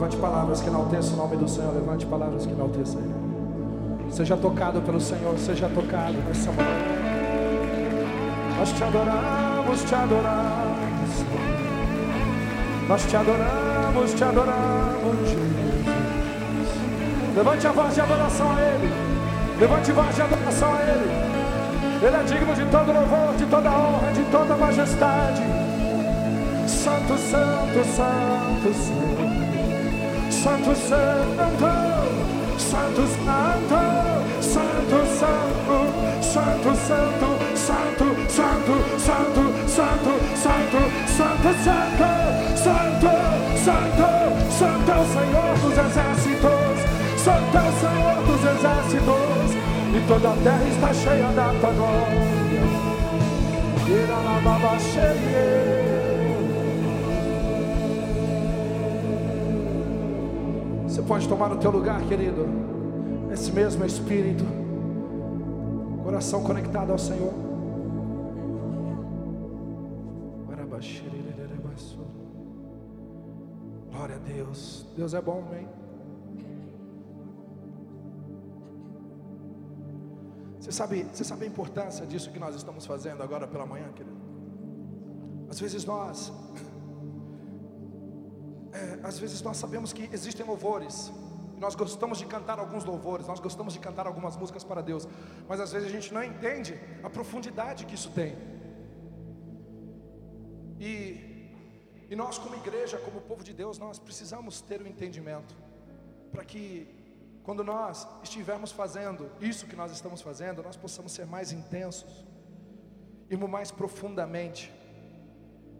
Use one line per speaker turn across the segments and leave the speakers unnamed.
Levante palavras que enalteçam o nome do Senhor. Levante palavras que enalteçam Ele. Seja tocado pelo Senhor. Seja tocado nessa manhã. Nós te adoramos, te adoramos. Nós te adoramos, te adoramos, Jesus. Levante a voz de adoração a Ele. Levante a voz de adoração a Ele. Ele é digno de todo louvor, de toda honra, de toda majestade. Santo, santo, santo, santo. Santo, santo, santo, santo, santo, santo, santo, santo, santo, santo, santo, santo, santo, santo, santo, santo, santo, santo é o Senhor dos exércitos, santo é o Senhor dos exércitos, e toda a terra está cheia da tua glória. Ira la baba cheia. Você pode tomar o teu lugar, querido, nesse mesmo espírito, coração conectado ao Senhor. Glória a Deus, Deus é bom, amém. Você sabe, você sabe a importância disso que nós estamos fazendo agora pela manhã, querido? Às vezes nós é, às vezes nós sabemos que existem louvores, nós gostamos de cantar alguns louvores, nós gostamos de cantar algumas músicas para Deus, mas às vezes a gente não entende a profundidade que isso tem. E, e nós, como igreja, como povo de Deus, nós precisamos ter o um entendimento, para que quando nós estivermos fazendo isso que nós estamos fazendo, nós possamos ser mais intensos, irmos mais profundamente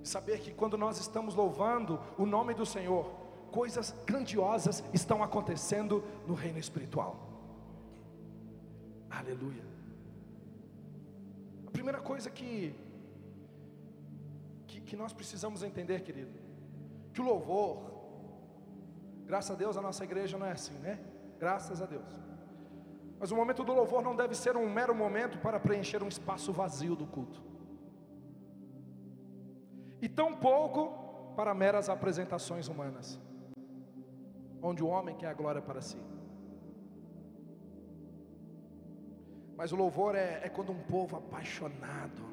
saber que quando nós estamos louvando o nome do Senhor, coisas grandiosas estão acontecendo no reino espiritual. Aleluia. A primeira coisa que, que, que nós precisamos entender, querido, que o louvor, graças a Deus a nossa igreja não é assim, né? Graças a Deus. Mas o momento do louvor não deve ser um mero momento para preencher um espaço vazio do culto e tão pouco para meras apresentações humanas, onde o homem quer a glória para si. Mas o louvor é, é quando um povo apaixonado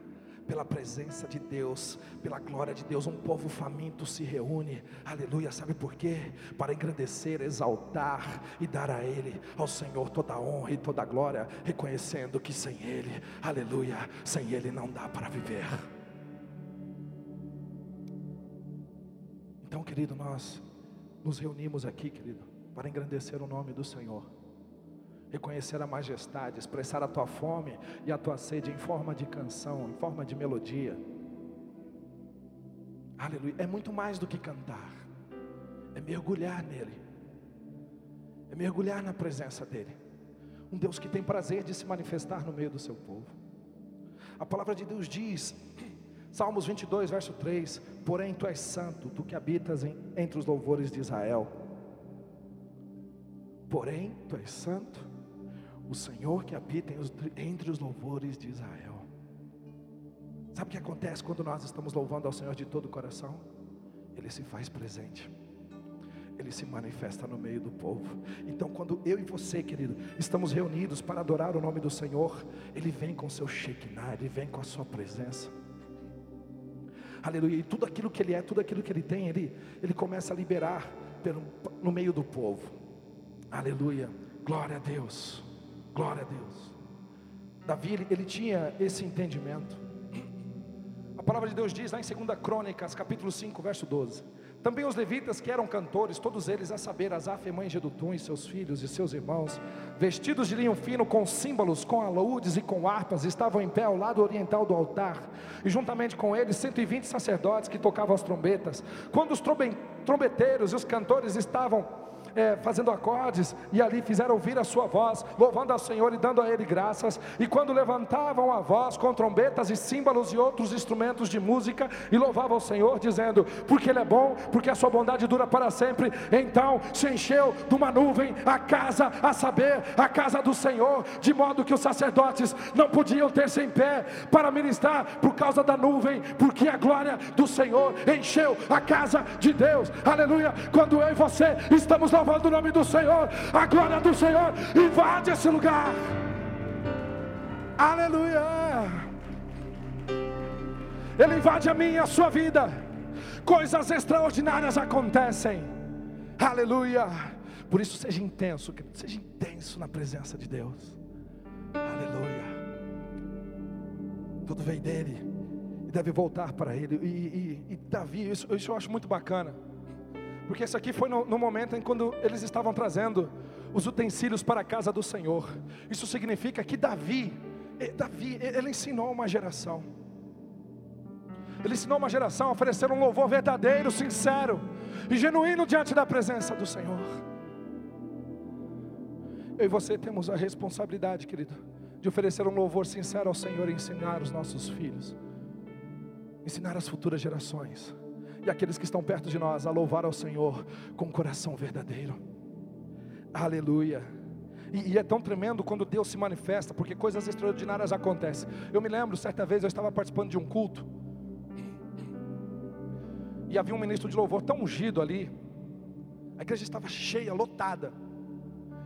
pela presença de Deus, pela glória de Deus, um povo faminto se reúne, aleluia, sabe por quê? Para engrandecer, exaltar e dar a Ele, ao Senhor, toda a honra e toda a glória, reconhecendo que sem Ele, aleluia, sem Ele não dá para viver. Então, querido, nós nos reunimos aqui, querido, para engrandecer o nome do Senhor, reconhecer a majestade, expressar a tua fome e a tua sede em forma de canção, em forma de melodia. Aleluia. É muito mais do que cantar, é mergulhar nele, é mergulhar na presença dEle. Um Deus que tem prazer de se manifestar no meio do seu povo. A palavra de Deus diz Salmos 22, verso 3: Porém, tu és santo, tu que habitas em, entre os louvores de Israel. Porém, tu és santo, o Senhor que habita entre os louvores de Israel. Sabe o que acontece quando nós estamos louvando ao Senhor de todo o coração? Ele se faz presente. Ele se manifesta no meio do povo. Então, quando eu e você, querido, estamos reunidos para adorar o nome do Senhor, Ele vem com seu Shekinah, Ele vem com a sua presença aleluia, e tudo aquilo que ele é, tudo aquilo que ele tem, ele, ele começa a liberar pelo, no meio do povo, aleluia, glória a Deus, glória a Deus. Davi, ele, ele tinha esse entendimento. Palavra de Deus diz lá em 2 Crônicas, capítulo 5, verso 12: também os levitas que eram cantores, todos eles, a saber, Asaf, mãe de Edutun, e seus filhos e seus irmãos, vestidos de linho fino, com símbolos, com alaúdes e com harpas, estavam em pé ao lado oriental do altar, e juntamente com eles 120 sacerdotes que tocavam as trombetas. Quando os trombeteiros e os cantores estavam é, fazendo acordes, e ali fizeram ouvir a sua voz, louvando ao Senhor e dando a Ele graças. E quando levantavam a voz com trombetas e símbolos e outros instrumentos de música, e louvavam o Senhor, dizendo: Porque Ele é bom, porque a sua bondade dura para sempre. Então se encheu de uma nuvem a casa, a saber, a casa do Senhor, de modo que os sacerdotes não podiam ter-se em pé para ministrar por causa da nuvem, porque a glória do Senhor encheu a casa de Deus. Aleluia. Quando eu e você estamos louvando o nome do Senhor, a glória do Senhor invade esse lugar. Aleluia. Ele invade a minha e a sua vida. Coisas extraordinárias acontecem. Aleluia. Por isso seja intenso, seja intenso na presença de Deus. Aleluia. Tudo vem dele e deve voltar para ele. E, e, e Davi, isso, isso, eu acho muito bacana, porque isso aqui foi no, no momento em quando eles estavam trazendo os utensílios para a casa do Senhor. Isso significa que Davi, Davi, ele ensinou uma geração. Ele ensinou uma geração a oferecer um louvor verdadeiro, sincero e genuíno diante da presença do Senhor. Eu e você temos a responsabilidade, querido, de oferecer um louvor sincero ao Senhor e ensinar os nossos filhos, ensinar as futuras gerações e aqueles que estão perto de nós a louvar ao Senhor com um coração verdadeiro. Aleluia. E, e, é tão tremendo quando Deus se manifesta, porque coisas extraordinárias acontecem. Eu me lembro, certa vez eu estava participando de um culto, e havia um ministro de louvor tão ungido ali, a igreja estava cheia, lotada.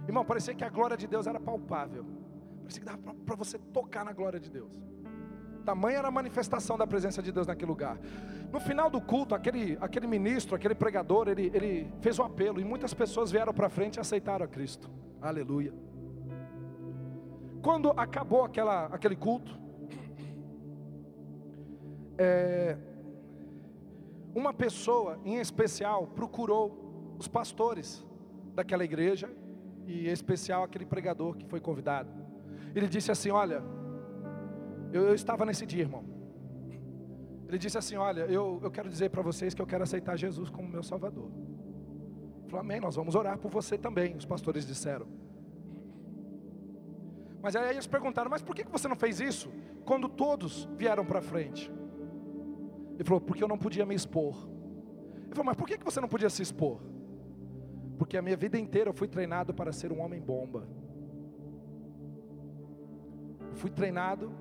Irmão, parecia que a glória de Deus era palpável. Parecia que dava para você tocar na glória de Deus. Tamanha era a manifestação da presença de Deus naquele lugar. No final do culto, aquele, aquele ministro, aquele pregador, ele, ele fez o um apelo e muitas pessoas vieram para frente e aceitaram a Cristo. Aleluia. Quando acabou aquela, aquele culto, é, uma pessoa em especial procurou os pastores daquela igreja e em especial aquele pregador que foi convidado. Ele disse assim: Olha, eu, eu estava nesse dia, irmão. Ele disse assim: Olha, eu, eu quero dizer para vocês que eu quero aceitar Jesus como meu Salvador. Falou: Amém, nós vamos orar por você também. Os pastores disseram. Mas aí eles perguntaram: Mas por que você não fez isso quando todos vieram para frente? Ele falou: Porque eu não podia me expor. Ele falou: Mas por que você não podia se expor? Porque a minha vida inteira eu fui treinado para ser um homem bomba. Eu fui treinado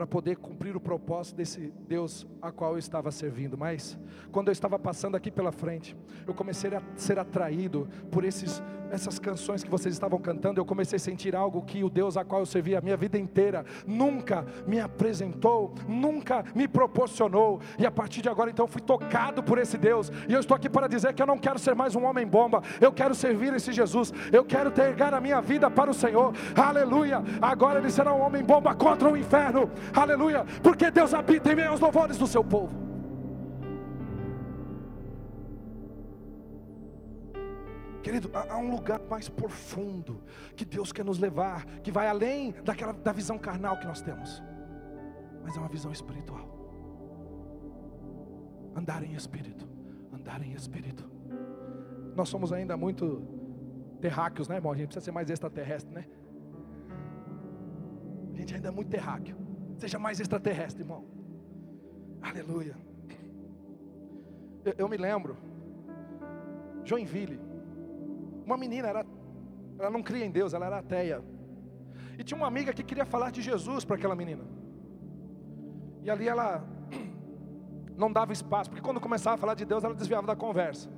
para poder cumprir o propósito desse Deus a qual eu estava servindo. Mas quando eu estava passando aqui pela frente, eu comecei a ser atraído por esses essas canções que vocês estavam cantando, eu comecei a sentir algo que o Deus a qual eu servi a minha vida inteira nunca me apresentou, nunca me proporcionou. E a partir de agora, então, fui tocado por esse Deus. E eu estou aqui para dizer que eu não quero ser mais um homem bomba, eu quero servir esse Jesus, eu quero entregar a minha vida para o Senhor. Aleluia! Agora ele será um homem bomba contra o inferno. Aleluia! Porque Deus habita em meio aos louvores do seu povo. Querido, há um lugar mais profundo que Deus quer nos levar, que vai além daquela da visão carnal que nós temos, mas é uma visão espiritual. Andar em espírito, andar em espírito. Nós somos ainda muito terráqueos, né, irmão? A gente precisa ser mais extraterrestre, né? A gente ainda é muito terráqueo. Seja mais extraterrestre, irmão. Aleluia. Eu, eu me lembro, Joinville, uma menina, era, ela não cria em Deus, ela era ateia. E tinha uma amiga que queria falar de Jesus para aquela menina. E ali ela não dava espaço, porque quando começava a falar de Deus, ela desviava da conversa.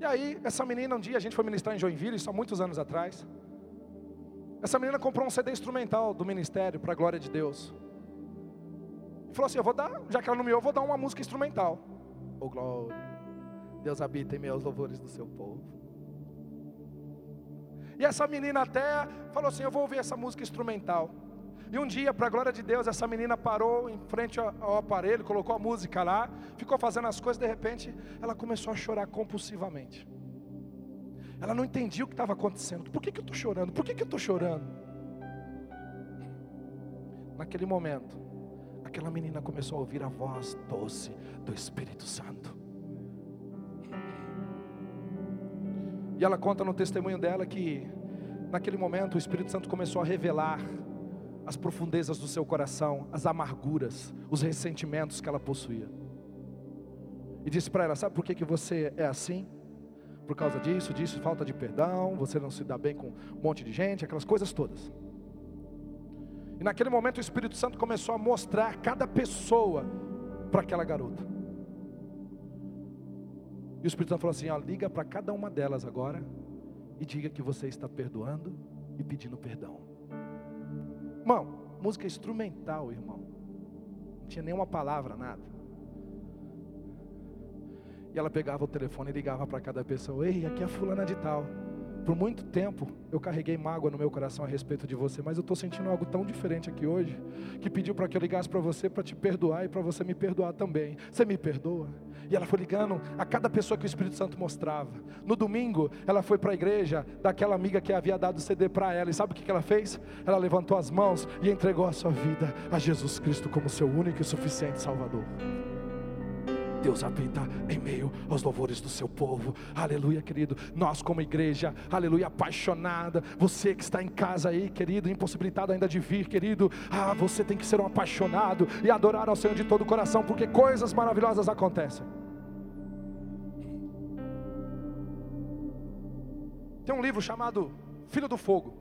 E aí, essa menina, um dia, a gente foi ministrar em Joinville, isso há muitos anos atrás. Essa menina comprou um CD instrumental do ministério, para a glória de Deus. E falou assim: Eu vou dar, já que ela não me ouve, eu vou dar uma música instrumental. Oh glória, Deus habita em meus louvores do seu povo. E essa menina até falou assim: Eu vou ouvir essa música instrumental. E um dia, para a glória de Deus, essa menina parou em frente ao aparelho, colocou a música lá, ficou fazendo as coisas, de repente, ela começou a chorar compulsivamente. Ela não entendia o que estava acontecendo. Por que, que eu estou chorando? Por que, que eu estou chorando? Naquele momento, aquela menina começou a ouvir a voz doce do Espírito Santo. E ela conta no testemunho dela que, naquele momento, o Espírito Santo começou a revelar as profundezas do seu coração, as amarguras, os ressentimentos que ela possuía. E disse para ela: Sabe por que, que você é assim? Por causa disso, disso, falta de perdão, você não se dá bem com um monte de gente, aquelas coisas todas. E naquele momento o Espírito Santo começou a mostrar cada pessoa para aquela garota. E o Espírito Santo falou assim: ó, liga para cada uma delas agora e diga que você está perdoando e pedindo perdão. Irmão, música instrumental, irmão. Não tinha nenhuma palavra, nada. E ela pegava o telefone e ligava para cada pessoa: Ei, aqui é a fulana de tal. Por muito tempo eu carreguei mágoa no meu coração a respeito de você, mas eu estou sentindo algo tão diferente aqui hoje, que pediu para que eu ligasse para você para te perdoar e para você me perdoar também. Você me perdoa? E ela foi ligando a cada pessoa que o Espírito Santo mostrava. No domingo, ela foi para a igreja daquela amiga que havia dado o CD para ela, e sabe o que ela fez? Ela levantou as mãos e entregou a sua vida a Jesus Cristo como seu único e suficiente Salvador. Deus habita em meio aos louvores do seu povo. Aleluia, querido. Nós, como igreja, aleluia, apaixonada. Você que está em casa aí, querido, impossibilitado ainda de vir, querido. Ah, você tem que ser um apaixonado e adorar ao Senhor de todo o coração, porque coisas maravilhosas acontecem. Tem um livro chamado Filho do Fogo.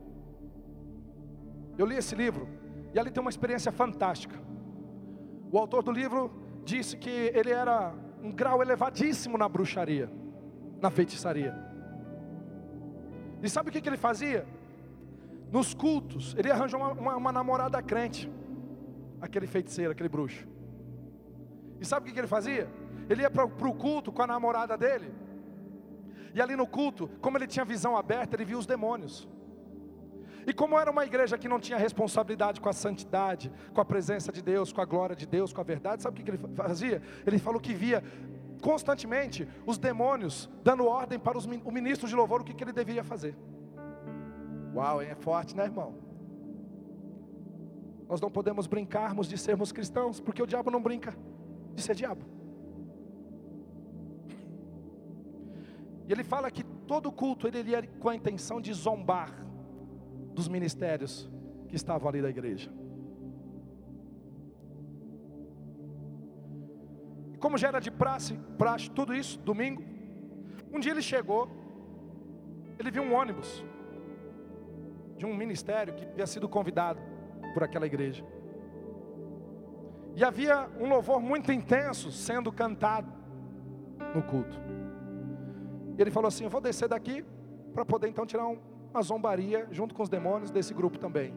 Eu li esse livro e ali tem uma experiência fantástica. O autor do livro disse que ele era um grau elevadíssimo na bruxaria, na feitiçaria. E sabe o que, que ele fazia? Nos cultos, ele arranjou uma, uma, uma namorada crente, aquele feiticeiro, aquele bruxo. E sabe o que, que ele fazia? Ele ia para o culto com a namorada dele, e ali no culto, como ele tinha visão aberta, ele via os demônios. E como era uma igreja que não tinha responsabilidade com a santidade, com a presença de Deus, com a glória de Deus, com a verdade, sabe o que ele fazia? Ele falou que via constantemente os demônios dando ordem para os, o ministro de louvor o que, que ele deveria fazer. Uau, é forte, né, irmão? Nós não podemos brincarmos de sermos cristãos, porque o diabo não brinca de ser diabo. E ele fala que todo culto ele ia com a intenção de zombar dos ministérios que estavam ali da igreja. Como já era de praxe, praxe, tudo isso, domingo, um dia ele chegou, ele viu um ônibus de um ministério que havia sido convidado por aquela igreja. E havia um louvor muito intenso sendo cantado no culto. E ele falou assim: Eu vou descer daqui para poder então tirar um, uma zombaria junto com os demônios desse grupo também.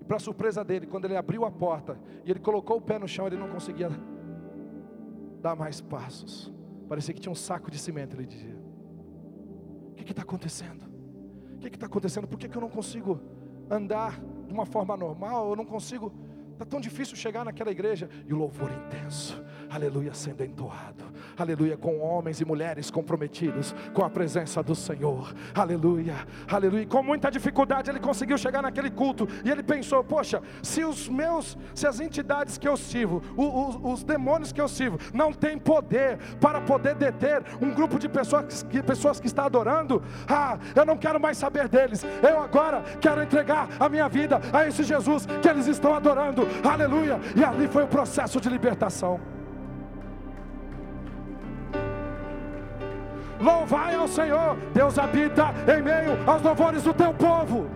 E para surpresa dele, quando ele abriu a porta e ele colocou o pé no chão, ele não conseguia dar mais passos. Parecia que tinha um saco de cimento, ele dizia. O que está acontecendo? O que está acontecendo? Por que, que eu não consigo andar de uma forma normal? Eu não consigo Está tão difícil chegar naquela igreja e o louvor intenso, aleluia, sendo entoado, aleluia, com homens e mulheres comprometidos com a presença do Senhor, aleluia, aleluia. Com muita dificuldade ele conseguiu chegar naquele culto e ele pensou: Poxa, se os meus, se as entidades que eu sirvo, os, os demônios que eu sirvo, não têm poder para poder deter um grupo de pessoas que, pessoas que está adorando, ah, eu não quero mais saber deles, eu agora quero entregar a minha vida a esse Jesus que eles estão adorando aleluia. E ali foi o processo de libertação. Louvai ao Senhor, Deus habita em meio aos louvores do teu povo.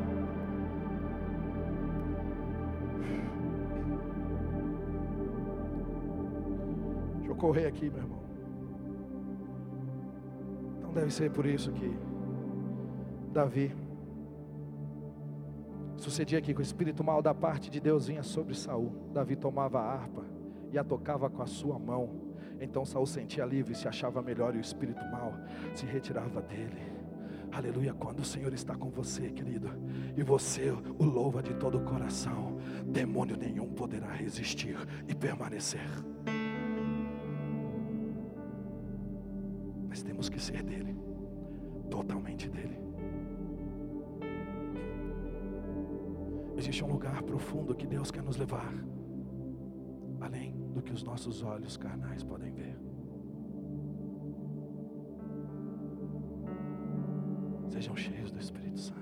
Deixa eu correr aqui, meu irmão. Não deve ser por isso que Davi Sucedia que com o espírito mal da parte de Deus vinha sobre Saul. Davi tomava a harpa e a tocava com a sua mão. Então Saul sentia alívio e se achava melhor e o espírito mal se retirava dele. Aleluia, quando o Senhor está com você, querido, e você o louva de todo o coração, demônio nenhum poderá resistir e permanecer. Mas temos que ser dele, totalmente dele. Existe um lugar profundo que Deus quer nos levar, que os nossos olhos carnais podem ver. Sejam cheios do Espírito Santo.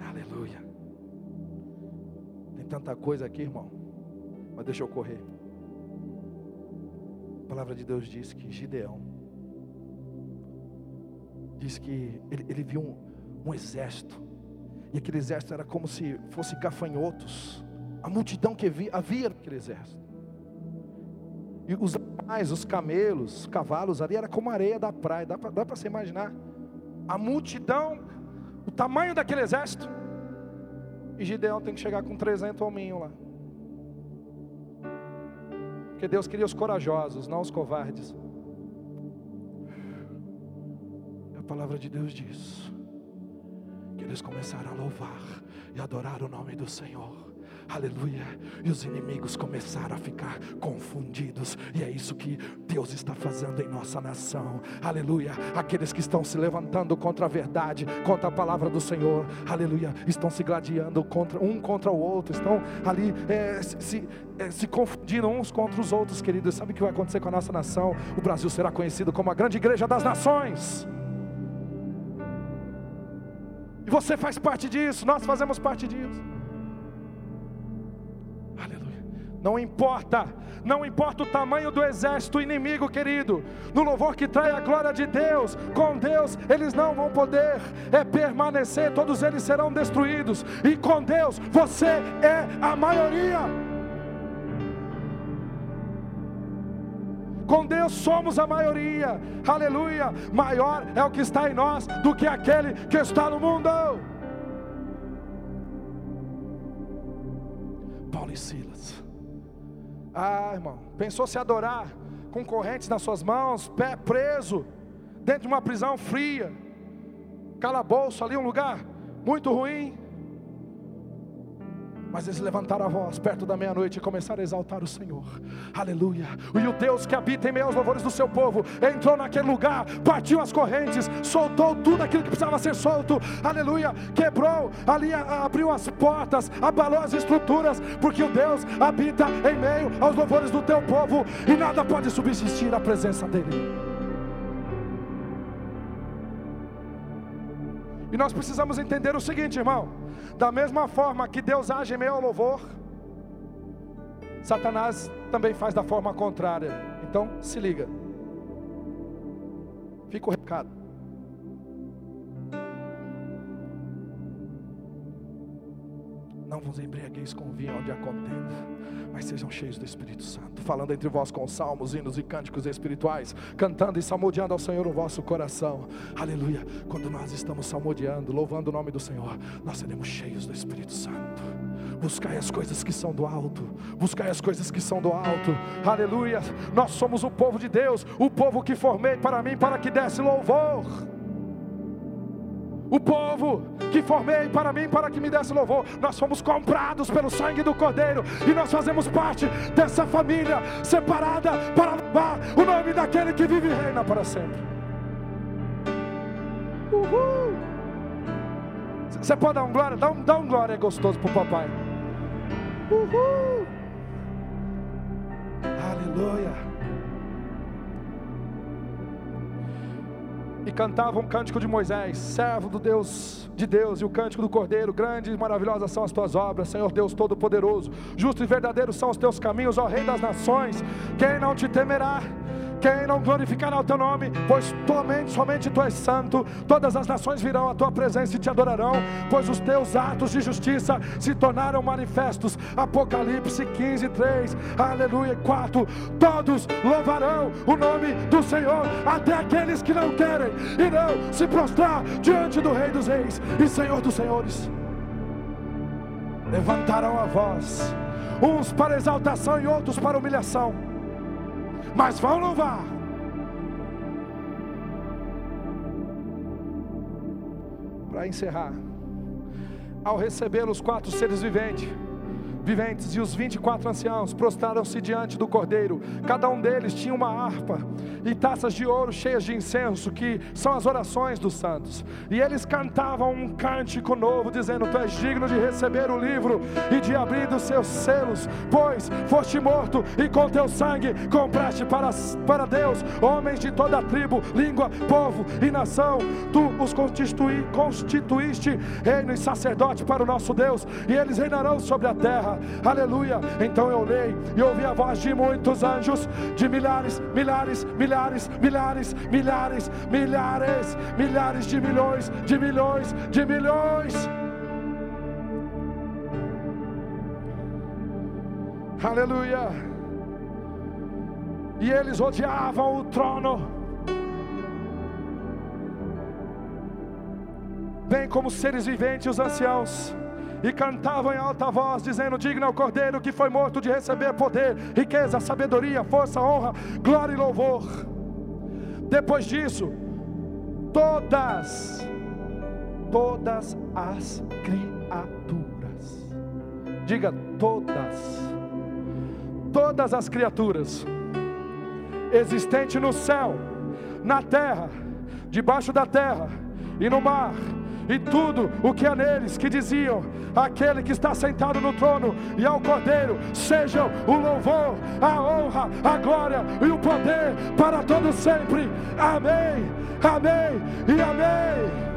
Aleluia. Tem tanta coisa aqui, irmão. Mas deixa eu correr. A palavra de Deus diz que Gideão diz que ele, ele viu um, um exército. E aquele exército era como se fosse gafanhotos. A multidão que havia, havia naquele exército. E os animais, os camelos, os cavalos ali era como areia da praia. Dá para você imaginar? A multidão, o tamanho daquele exército. E Gideão tem que chegar com 300 hominhos lá. Porque Deus queria os corajosos, não os covardes. A palavra de Deus diz que eles começaram a louvar e adorar o nome do Senhor. Aleluia. E os inimigos começaram a ficar confundidos. E é isso que Deus está fazendo em nossa nação. Aleluia. Aqueles que estão se levantando contra a verdade, contra a palavra do Senhor. Aleluia. Estão se gladiando contra um contra o outro. Estão ali é, se, é, se confundindo uns contra os outros, queridos. Sabe o que vai acontecer com a nossa nação? O Brasil será conhecido como a grande igreja das nações. E você faz parte disso, nós fazemos parte disso. Não importa, não importa o tamanho do exército inimigo, querido. No louvor que trai a glória de Deus, com Deus eles não vão poder é permanecer, todos eles serão destruídos. E com Deus você é a maioria. Com Deus somos a maioria, aleluia. Maior é o que está em nós do que aquele que está no mundo. Paulo e Silas ah, irmão, pensou se adorar com correntes nas suas mãos, pé preso, dentro de uma prisão fria, calabouço ali, um lugar muito ruim. Mas eles levantaram a voz perto da meia-noite e começaram a exaltar o Senhor. Aleluia. E o Deus que habita em meio aos louvores do seu povo entrou naquele lugar, partiu as correntes, soltou tudo aquilo que precisava ser solto. Aleluia. Quebrou ali, abriu as portas, abalou as estruturas, porque o Deus habita em meio aos louvores do teu povo e nada pode subsistir a presença dele. E nós precisamos entender o seguinte, irmão. Da mesma forma que Deus age em meio ao louvor, Satanás também faz da forma contrária. Então, se liga. Fica o recado. Não vos embriagueis com vinho onde há contenda, mas sejam cheios do Espírito Santo, falando entre vós com salmos, hinos e cânticos espirituais, cantando e salmodiando ao Senhor o vosso coração. Aleluia. Quando nós estamos salmodiando, louvando o nome do Senhor, nós seremos cheios do Espírito Santo. Buscai as coisas que são do alto, buscai as coisas que são do alto. Aleluia. Nós somos o povo de Deus, o povo que formei para mim para que desse louvor o povo que formei para mim, para que me desse louvor. Nós fomos comprados pelo sangue do Cordeiro e nós fazemos parte dessa família separada para louvar o nome daquele que vive e reina para sempre. Uhul! Você pode dar um glória? Dá um, dá um glória gostoso para o papai. Uhul! Aleluia! E cantava um cântico de Moisés, servo do Deus de Deus, e o cântico do Cordeiro, grandes e maravilhosas são as tuas obras, Senhor Deus Todo-Poderoso, justo e verdadeiro são os teus caminhos, ó Rei das nações, quem não te temerá? Quem não glorificará o teu nome, pois somente, somente tu és santo, todas as nações virão à tua presença e te adorarão, pois os teus atos de justiça se tornaram manifestos. Apocalipse 15, 3, aleluia, 4. Todos louvarão o nome do Senhor, até aqueles que não querem irão se prostrar diante do Rei dos Reis e Senhor dos Senhores. Levantarão a voz, uns para exaltação e outros para humilhação mas vão louvar. Para encerrar, ao receber os quatro seres viventes, viventes e os vinte e quatro anciãos prostraram-se diante do cordeiro. Cada um deles tinha uma harpa e taças de ouro cheias de incenso, que são as orações dos santos. E eles cantavam um cântico novo, dizendo: Tu és digno de receber o livro e de abrir os seus selos, pois foste morto e com teu sangue compraste para, para Deus homens de toda a tribo, língua, povo e nação. Tu os constitui, constituíste reino e sacerdote para o nosso Deus, e eles reinarão sobre a terra. Aleluia. Então eu olhei e ouvi a voz de muitos anjos, de milhares, milhares, milhares, milhares, milhares, milhares, milhares de milhões, de milhões, de milhões. Aleluia. E eles odiavam o trono bem como seres viventes, os anciãos, e cantavam em alta voz, dizendo: Digno é o cordeiro que foi morto de receber poder, riqueza, sabedoria, força, honra, glória e louvor. Depois disso, todas, todas as criaturas, diga todas, todas as criaturas existentes no céu, na terra, debaixo da terra e no mar, e tudo o que há neles que diziam: aquele que está sentado no trono e ao Cordeiro, sejam o louvor, a honra, a glória e o poder para todos sempre. Amém, amém e amém.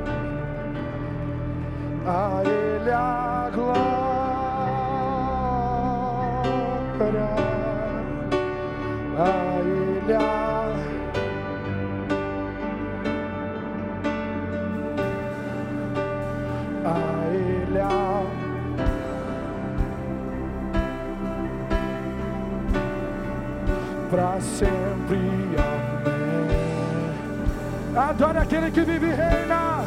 A Ele a glória. A Ele a para sempre. Amém. Adore aquele que vive e reina.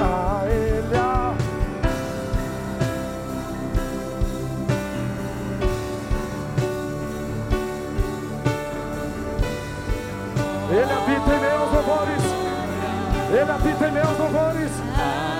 A Ele. A... Ele habita em meus louvores. Ele habita em meus louvores.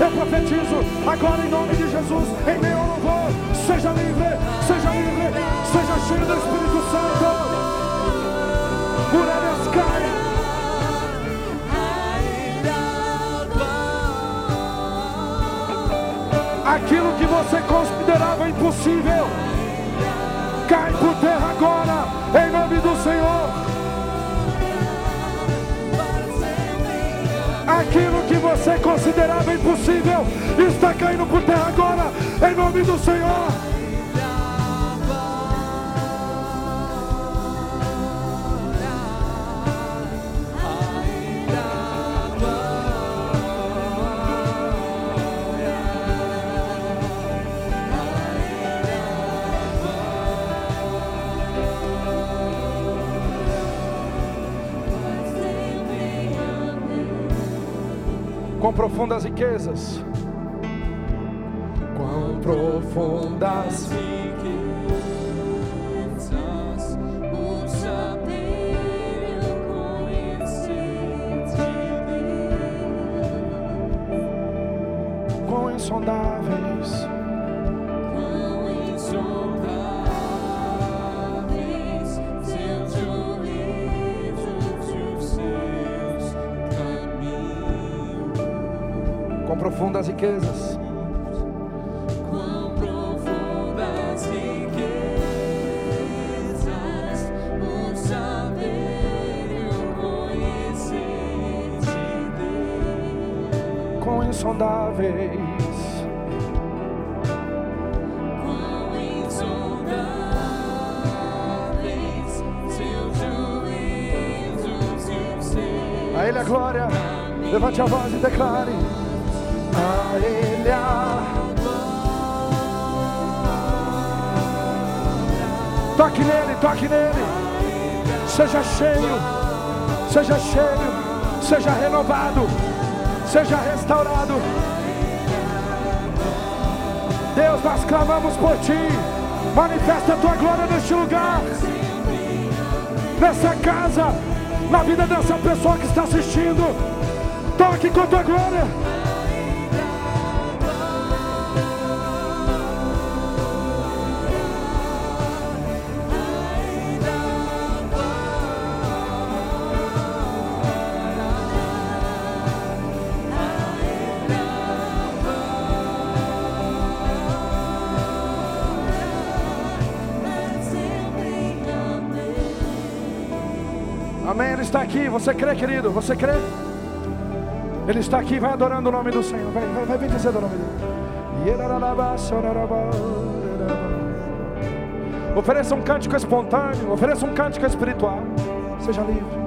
Eu profetizo agora em nome de Jesus, em meu ao louvor. Seja livre, seja livre, seja cheio do Espírito Santo. Muralhas caem. Aquilo que você considerava impossível, cai por terra agora, em nome do Senhor. aquilo que você considerava impossível está caindo por terra agora, em nome do Senhor. Profundas riquezas.
Quão profundas riquezas. Deus.
Quão insondáveis.
Quão insondáveis seus juízos e os seus.
A Ele a glória. Levante a voz e declare Toque nele, toque nele. Seja cheio, seja cheio, seja renovado, seja restaurado. Deus, nós clamamos por ti. Manifesta a tua glória neste lugar, nessa casa, na vida dessa pessoa que está assistindo. Toque com a tua glória. Está aqui. Você crê, querido? Você crê? Ele está aqui. Vai adorando o nome do Senhor. Vai, vai, vai bendizendo o nome dele. Ofereça um cântico espontâneo. Ofereça um cântico espiritual. Seja livre.